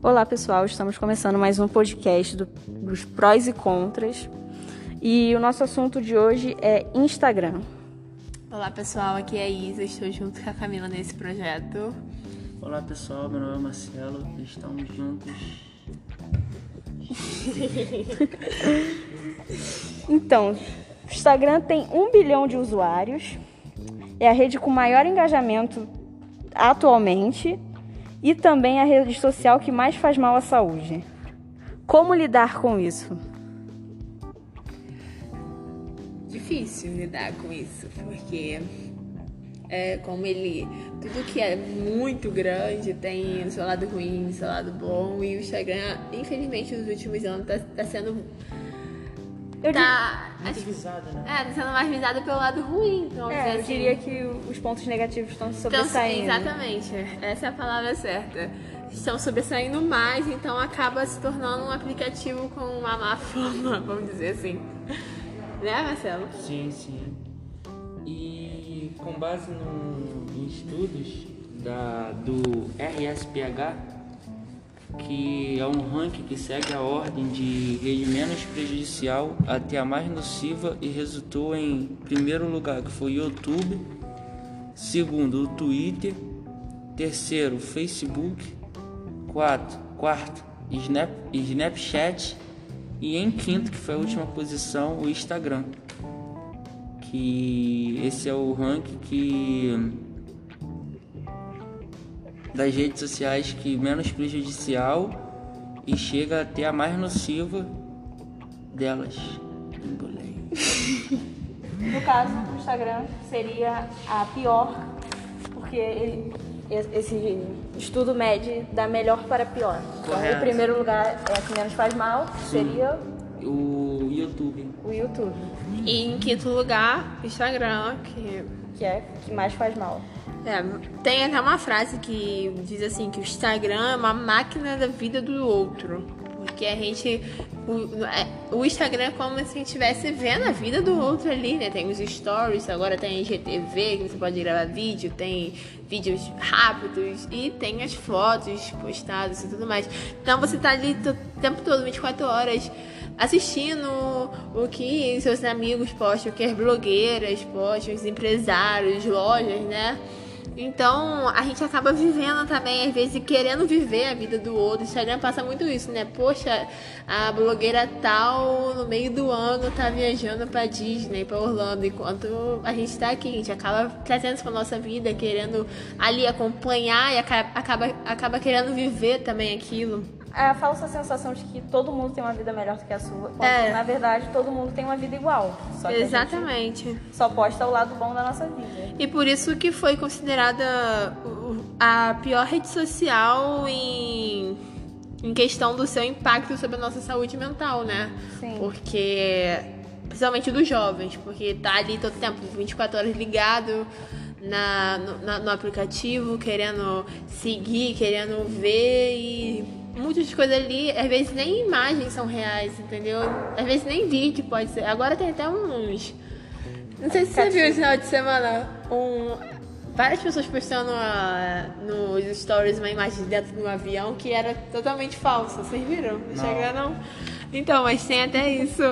Olá pessoal, estamos começando mais um podcast do, dos prós e contras. E o nosso assunto de hoje é Instagram. Olá pessoal, aqui é a Isa, estou junto com a Camila nesse projeto. Olá pessoal, meu nome é Marcelo, estamos juntos. então, o Instagram tem um bilhão de usuários, é a rede com maior engajamento atualmente e também a rede social que mais faz mal à saúde. Como lidar com isso? Difícil lidar com isso, porque é, como ele. Tudo que é muito grande tem o seu lado ruim, o seu lado bom, e o Instagram, infelizmente, nos últimos anos tá, tá sendo eu tá Muito visada, né? É, tá sendo mais visada pelo lado ruim. Então, É, eu assim. diria que os pontos negativos estão Então, sobressaindo. exatamente, essa é a palavra certa. Estão sobressaindo mais, então acaba se tornando um aplicativo com uma má fama, vamos dizer assim. Né, Marcelo? Sim, sim. E com base no, em estudos da, do RSPH, que é um ranking que segue a ordem de rede menos prejudicial até a mais nociva e resultou em primeiro lugar que foi o YouTube, segundo o Twitter, terceiro Facebook, quarto, quarto Snap, Snapchat e em quinto, que foi a última posição, o Instagram. Que esse é o ranking que das redes sociais que menos prejudicial e chega até a mais nociva delas. Embolei. No caso, o Instagram seria a pior, porque ele- esse estudo mede da melhor para pior. Então, Correto. o primeiro lugar é a que menos faz mal, seria O YouTube. o YouTube, E em quinto lugar, Instagram, que que é que mais faz mal. É, tem até uma frase que diz assim que o Instagram é uma máquina da vida do outro. Porque a gente. O, é, o Instagram é como se a gente estivesse vendo a vida do outro ali, né? Tem os stories, agora tem IGTV, que você pode gravar vídeo, tem vídeos rápidos e tem as fotos postadas e tudo mais. Então você tá ali o tempo todo, 24 horas, assistindo o que seus amigos postam, o que as blogueiras postam, os empresários, lojas, né? Então a gente acaba vivendo também, às vezes, querendo viver a vida do outro. O Instagram passa muito isso, né? Poxa, a blogueira tal no meio do ano tá viajando pra Disney, pra Orlando, enquanto a gente tá aqui, a gente acaba trazendo isso pra nossa vida, querendo ali acompanhar e acaba, acaba, acaba querendo viver também aquilo. É a falsa sensação de que todo mundo tem uma vida melhor do que a sua, quando É. na verdade todo mundo tem uma vida igual. Só Exatamente. só posta o lado bom da nossa vida. E por isso que foi considerada a pior rede social em, em questão do seu impacto sobre a nossa saúde mental, né? Sim. Porque, principalmente dos jovens, porque tá ali todo tempo, 24 horas ligado na, no, na- no aplicativo, querendo seguir, querendo ver e muitas coisas ali, às vezes nem imagens são reais, entendeu? Às vezes nem vídeo pode ser. Agora tem até uns. Não sei se você viu esse final de semana um, várias pessoas postando ah, nos stories uma imagem dentro de um avião que era totalmente falsa. Vocês viram? No Instagram não? Então, mas tem até isso.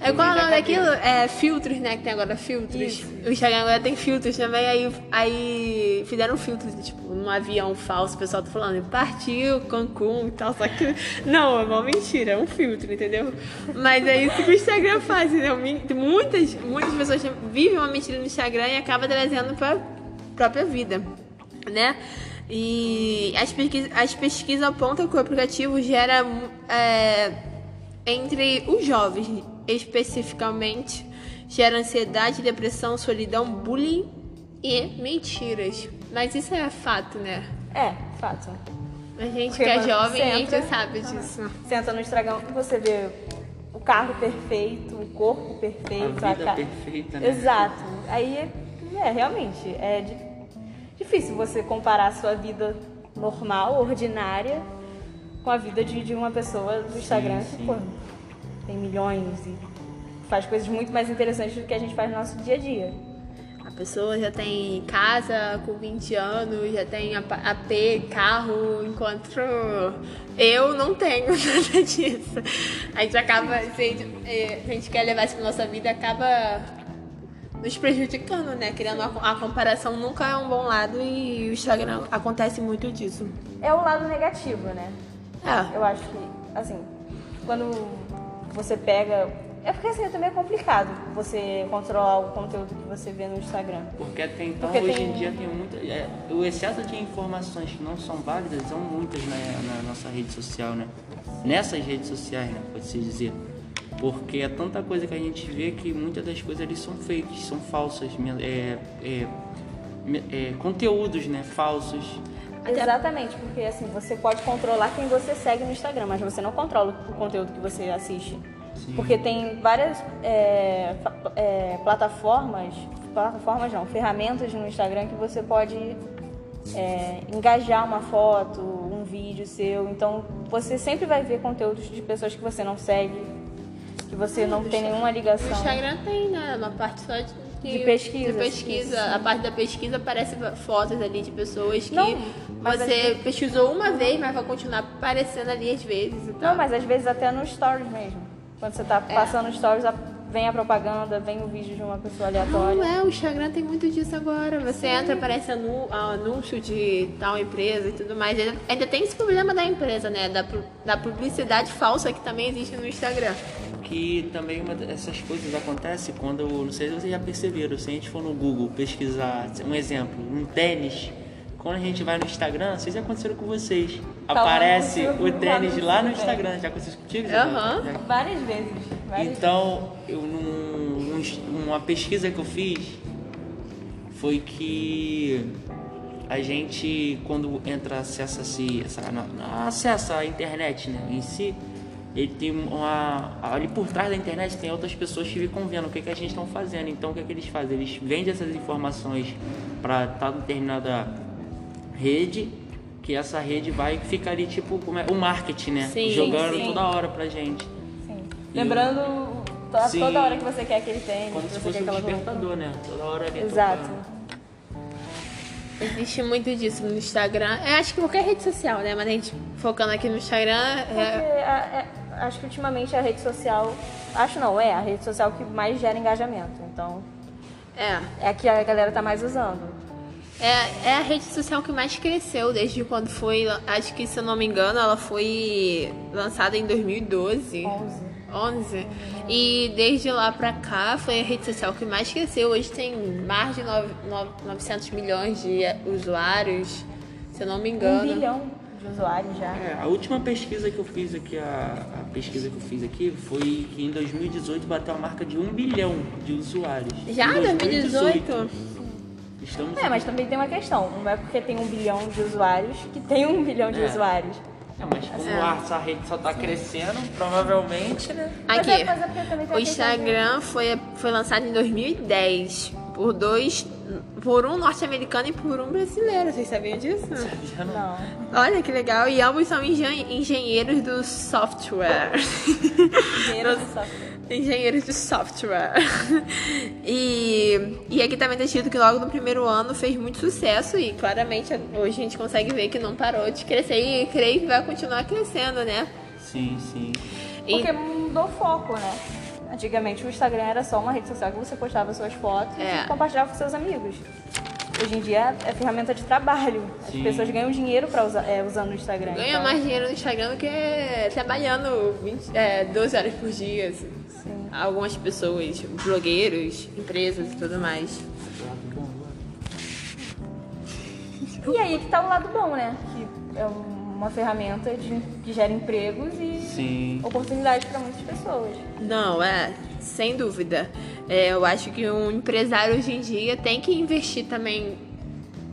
É qual é o nome daquilo? É filtros, né? Que tem agora filtros. O Instagram agora tem filtros também. Aí, aí fizeram filtros, tipo, num avião falso. O pessoal tá falando, partiu Cancún e tal. Só que não, é uma mentira, é um filtro, entendeu? Mas é isso que o Instagram faz, entendeu? Muitas, muitas pessoas vivem uma mentira no Instagram e acaba trazendo pra própria vida, né? E as pesquisas, as pesquisas apontam que o aplicativo gera é, entre os jovens, especificamente, gera ansiedade, depressão, solidão, bullying e mentiras. Mas isso é fato, né? É, fato. A gente Porque que é você jovem, a entra- gente sabe disso. Senta no Instagram e você vê o carro perfeito, o corpo perfeito, A vida ca- perfeita, né? Exato. Aí é, é, realmente é di- difícil você comparar a sua vida normal, ordinária, com a vida de, de uma pessoa do Instagram que, sim. pô, tem milhões e faz coisas muito mais interessantes do que a gente faz no nosso dia a dia. pessoa já tem casa com 20 anos, já tem AP, carro, enquanto eu não tenho nada disso. A gente acaba, se a gente, se a gente quer levar isso pra nossa vida, acaba nos prejudicando, né? Criando a, a comparação nunca é um bom lado e o Instagram acontece muito disso. É o lado negativo, né? É. Eu acho que, assim, quando você pega. É porque assim, também é complicado você controlar o conteúdo que você vê no Instagram. Porque até então, Porque hoje tem- em dia, tem muita. é, o excesso de informações que não são válidas são muitas na, na nossa rede social, né? Nessas redes sociais, né? Pode-se dizer. Porque é tanta coisa que a gente vê que muitas das coisas ali são fakes, são falsas. É, é, é, conteúdos, né? Falsos. Até- Exatamente, porque assim, você pode controlar quem você segue no Instagram, mas você não controla o conteúdo que você assiste. Porque tem várias é, é, plataformas, plataformas não, ferramentas no Instagram que você pode é, engajar uma foto, um vídeo seu. Então você sempre vai ver conteúdos de pessoas que você não segue, que você não tem nenhuma O ligação. Instagram tem, né? Uma parte só de, De pesquisa, De pesquisa. A parte da pesquisa aparece fotos ali de pessoas que Não, você pesquisou uma vez, mas vai continuar aparecendo ali às vezes e tal. Não, mas às vezes até no stories mesmo. Quando você tá É. passando stories, a- vem a propaganda, vem o vídeo de uma pessoa aleatória. Não é, o Instagram tem muito disso agora. Você entra, aparece anu- anúncio de tal empresa e tudo mais. Ainda, ainda tem esse problema da empresa, né? Da, da publicidade falsa que também existe no Instagram. Que também uma dessas coisas acontece quando, não sei se vocês já perceberam, se a gente for no Google pesquisar, um exemplo, um tênis, quando a gente vai no Instagram, sei se aconteceu com vocês, Tá aparece o tênis lá no. Instagram, já aconteceu contigo? Aham. Já- Várias vezes. Então, eu num, uma pesquisa que eu fiz foi que a gente quando entra acessa se essa, acessa a internet, né, em si, ele tem uma ali por trás da internet tem outras pessoas que ficam vendo o que, que a gente está fazendo. Então, o que, que eles fazem? Eles vendem essas informações para tal determinada rede, que essa rede vai ficar ali tipo como é, o marketing, né, Sim, jogando sim. toda hora pra gente. Lembrando to- Sim. toda hora que você quer aquele tênis, Como que se você fosse quer um roupa. despertador, né? Toda hora ali Exato. tocando. Existe muito disso no Instagram. Eu acho que qualquer rede social, né? Mas a gente focando aqui no Instagram, é, a- é- acho que ultimamente a rede social. Acho não, é a rede social que mais gera engajamento. Então, é, é a que a galera tá mais usando. é, é a rede social que mais cresceu desde quando foi. Acho que, se eu não me engano, ela foi lançada em 2012. 11. 11. E desde lá pra cá foi a rede social que mais cresceu. Hoje tem mais de nove- nove- 900 milhões de usuários, se eu não me Um engano. bilhão de usuários já. É, a última pesquisa que eu fiz aqui, a, a pesquisa que eu fiz aqui, foi que em 2018 bateu a marca de um bilhão de usuários. Já? Em 2018? Estamos É, mas também tem uma questão. Não é porque tem um bilhão de usuários que tem um bilhão de É. usuários. É, mas como É. a essa rede só tá crescendo, provavelmente, né? Aqui, é- é o Instagram foi, foi lançado em 2010 por dois, por um norte-americano e por um brasileiro. Vocês sabiam disso? Já não- Não. Olha que legal. E ambos são engen- engenheiros do software. Dinheiro de software. Engenheiros de software. E, e aqui também tá escrito que logo no primeiro ano fez muito sucesso e claramente hoje a gente consegue ver que não parou de crescer e creio que vai continuar crescendo, né? Sim, sim. E- Porque mudou o foco, né? Antigamente o Instagram era só uma rede social que você postava suas fotos É. e compartilhava com seus amigos. Hoje em dia é ferramenta de trabalho. As Sim. pessoas ganham dinheiro pra usar, é, usando o Instagram. Ganha então- mais dinheiro no Instagram do que trabalhando 20, é, 12 horas por dia. assim. Sim. Algumas pessoas, blogueiros, empresas e tudo mais. E aí que tá o lado bom, né? Que é uma ferramenta de, que gera empregos e Sim. oportunidades para muitas pessoas. Não, é, sem dúvida. É, eu acho que um empresário hoje em dia tem que investir também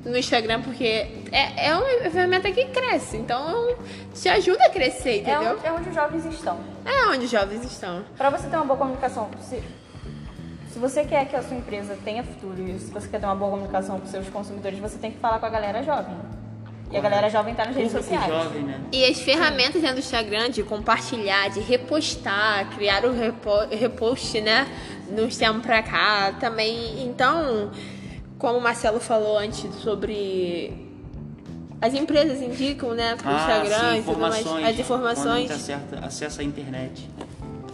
no Instagram, porque é, é uma ferramenta que cresce, então te ajuda a crescer, É entendeu? onde, é onde os jovens estão. É onde os jovens estão. Para você ter uma boa comunicação, se, se você quer que a sua empresa tenha futuro e se você quer ter uma boa comunicação com seus consumidores, você tem que falar com a galera jovem. E a galera jovem tá nas redes Público sociais. jovem, né? E as ferramentas dentro do Instagram de compartilhar, de repostar, criar o repo- repost, né? Nos tempos pra cá também. Então, como o Marcelo falou antes sobre as empresas indicam, né, pro Instagram sim, e tudo mais, informações. as informações. Quando acerta, acessa a internet.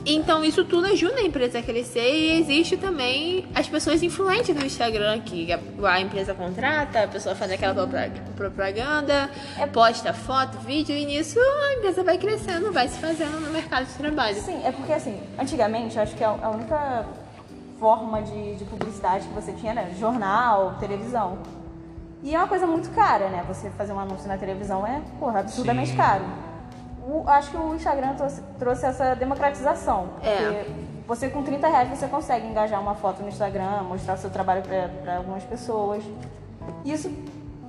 Então isso tudo ajuda a empresa a crescer e existe também as pessoas influentes no Instagram que a, empresa contrata, a pessoa faz aquela propag- propaganda, posta foto, vídeo e nisso a empresa vai crescendo, vai se fazendo no mercado de trabalho. Sim, é porque assim, antigamente, eu acho que a a única forma de, de publicidade que você tinha era jornal, televisão. E é uma coisa muito cara, né? Você fazer um anúncio na televisão é, porra, absurdamente Sim. caro. O- acho que o Instagram trouxe, trouxe essa democratização. É. Porque você com 30 reais você consegue engajar uma foto no Instagram, mostrar o seu trabalho para algumas pessoas. Isso,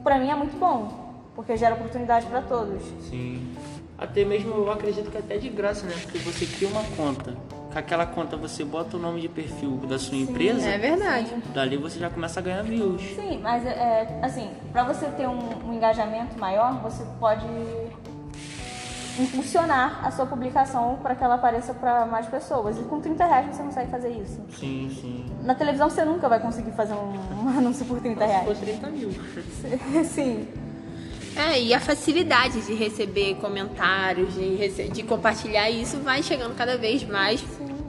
pra mim, é muito bom. Porque gera oportunidade para todos. Sim. Até mesmo eu acredito que até de graça, né? Porque você cria uma conta. Com aquela conta você bota o nome de perfil da sua empresa. É verdade. Dali você já começa a ganhar views. Sim, mas é, assim, para você ter um, um engajamento maior, você pode impulsionar a sua publicação para que ela apareça para mais pessoas. E com 30 reais você consegue fazer isso. Sim, sim. Na televisão você nunca vai conseguir fazer um, um anúncio por 30 Se for reais. 30 mil. Sim. É, e a facilidade de receber comentários, de, rece- de compartilhar isso vai chegando cada vez mais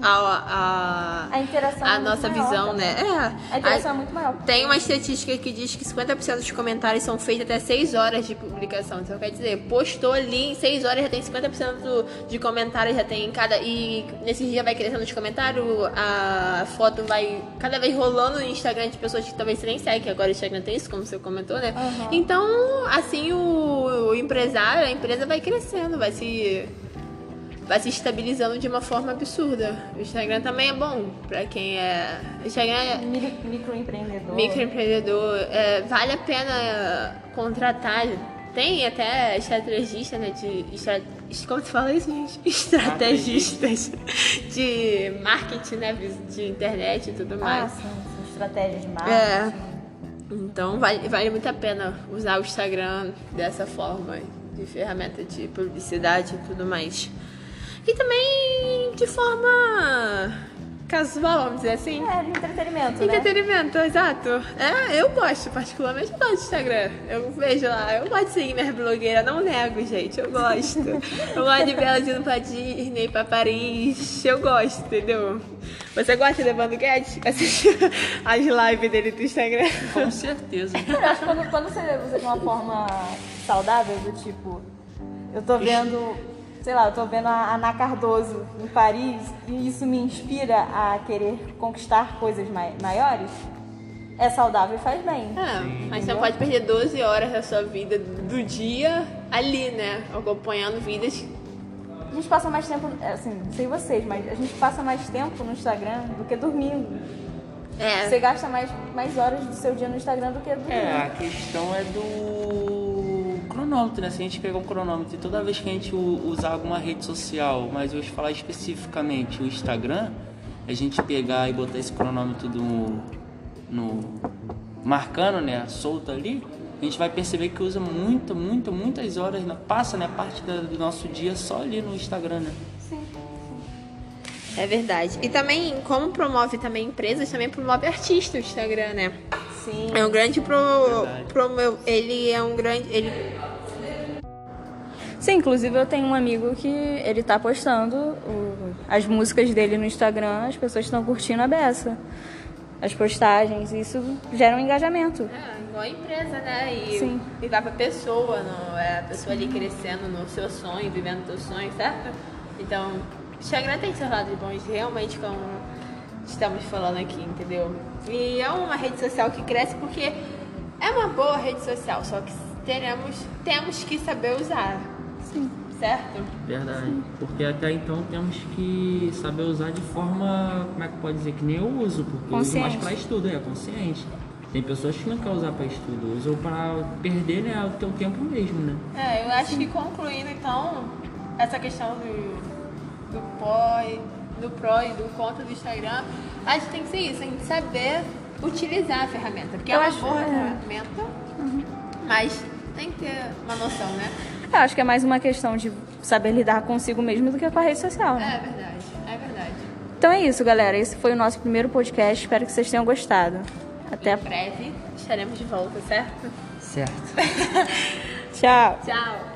a, a, A interação a é nossa maior visão, também. né? É, A interação é muito maior. Tem uma estatística que diz que 50% dos comentários são feitos até 6 horas de publicação. Então quer dizer, postou ali em 6 horas já tem 50% do- de comentários, já tem em cada. E nesse dia vai crescendo os comentários, a foto vai cada vez rolando no Instagram de pessoas que talvez você nem segue, que agora o Instagram tem isso, como você comentou, né? Então, assim, o, o empresário, a empresa vai crescendo, vai se vai se estabilizando de uma forma absurda. O Instagram também é bom pra quem é. O Instagram é Micro, microempreendedor. microempreendedor. É, vale a pena contratar. Tem até estrategista, né? De. estra- Como se fala isso, gente? Estrategistas de marketing, né? De internet e tudo Ah, mais. sim, sim, estratégias de marketing. É. Então vale, vale muito a pena usar o Instagram dessa forma, de ferramenta de publicidade e tudo mais. E também de forma casual, vamos dizer assim. É, de entretenimento, né? Entretenimento, exato. É, eu gosto, particularmente eu gosto do Instagram. Eu vejo lá, eu gosto de seguir minhas blogueiras, não nego, gente, eu gosto. eu gosto de ver elas indo pra Disney, pra Paris, eu gosto, entendeu? Você gosta de Evandro Guedes? Assistir as lives dele do Instagram? Com certeza. Eu acho que quando, quando você usa de uma forma saudável, do tipo, eu tô vendo, sei lá, eu tô vendo a Ana Cardoso em Paris e isso me inspira a querer conquistar coisas mai- maiores, é saudável e faz bem. É, mas você não pode perder 12 horas da sua vida do dia ali, né? Acompanhando vidas. A gente passa mais tempo, assim, não sei vocês, mas a gente passa mais tempo no Instagram do que dormindo. É. Você gasta mais, mais horas do seu dia no Instagram do que dormindo. É, a questão é do cronômetro, né? Se a gente pegar um cronômetro e toda vez que a gente usar alguma rede social, mas hoje falar especificamente o Instagram, a gente pegar e botar esse cronômetro no, no marcando, né, solto ali, a gente vai perceber que usa muita, muita, muitas horas, né? passa, né, parte do nosso dia só ali no Instagram, né? É verdade. E também, como promove também empresas, também promove artistas o Instagram, né? Sim. É um grande pro, Verdade. promo, ele é um grande, ele Sim, inclusive eu tenho um amigo que ele tá postando o- as músicas dele no Instagram, as pessoas estão curtindo a beça. As postagens, isso gera um engajamento. é igual a empresa, né? E, Sim. e vai pra pessoa, não é a pessoa ali crescendo no seu sonho, vivendo o seu sonho, certo? Então, o Instagram tem seus lados bons, realmente, como estamos falando aqui, entendeu? E é uma rede social que cresce porque é uma boa rede social, só que teremos, temos que saber usar. Sim. Certo? Verdade. Porque até então temos que saber usar de forma, como é que pode dizer, que nem eu uso, porque eu uso mais Consciente. para estudo, é consciente. Tem pessoas que não querem usar para estudo, usam para perder né, o teu tempo mesmo, né? É, eu acho que concluindo então essa questão do, do e- do pró e do contra do Instagram, acho que tem que ser isso, a gente saber utilizar a ferramenta. Porque é Eu uma acho- boa é. ferramenta, mas tem que ter uma noção, né? Eu acho que é mais uma questão de saber lidar consigo mesmo do que com a rede social, né? É verdade, é verdade. Então é isso, galera. Esse foi o nosso primeiro podcast. Espero que vocês tenham gostado. Até a... Em breve estaremos de volta, certo? Certo. Tchau. Tchau.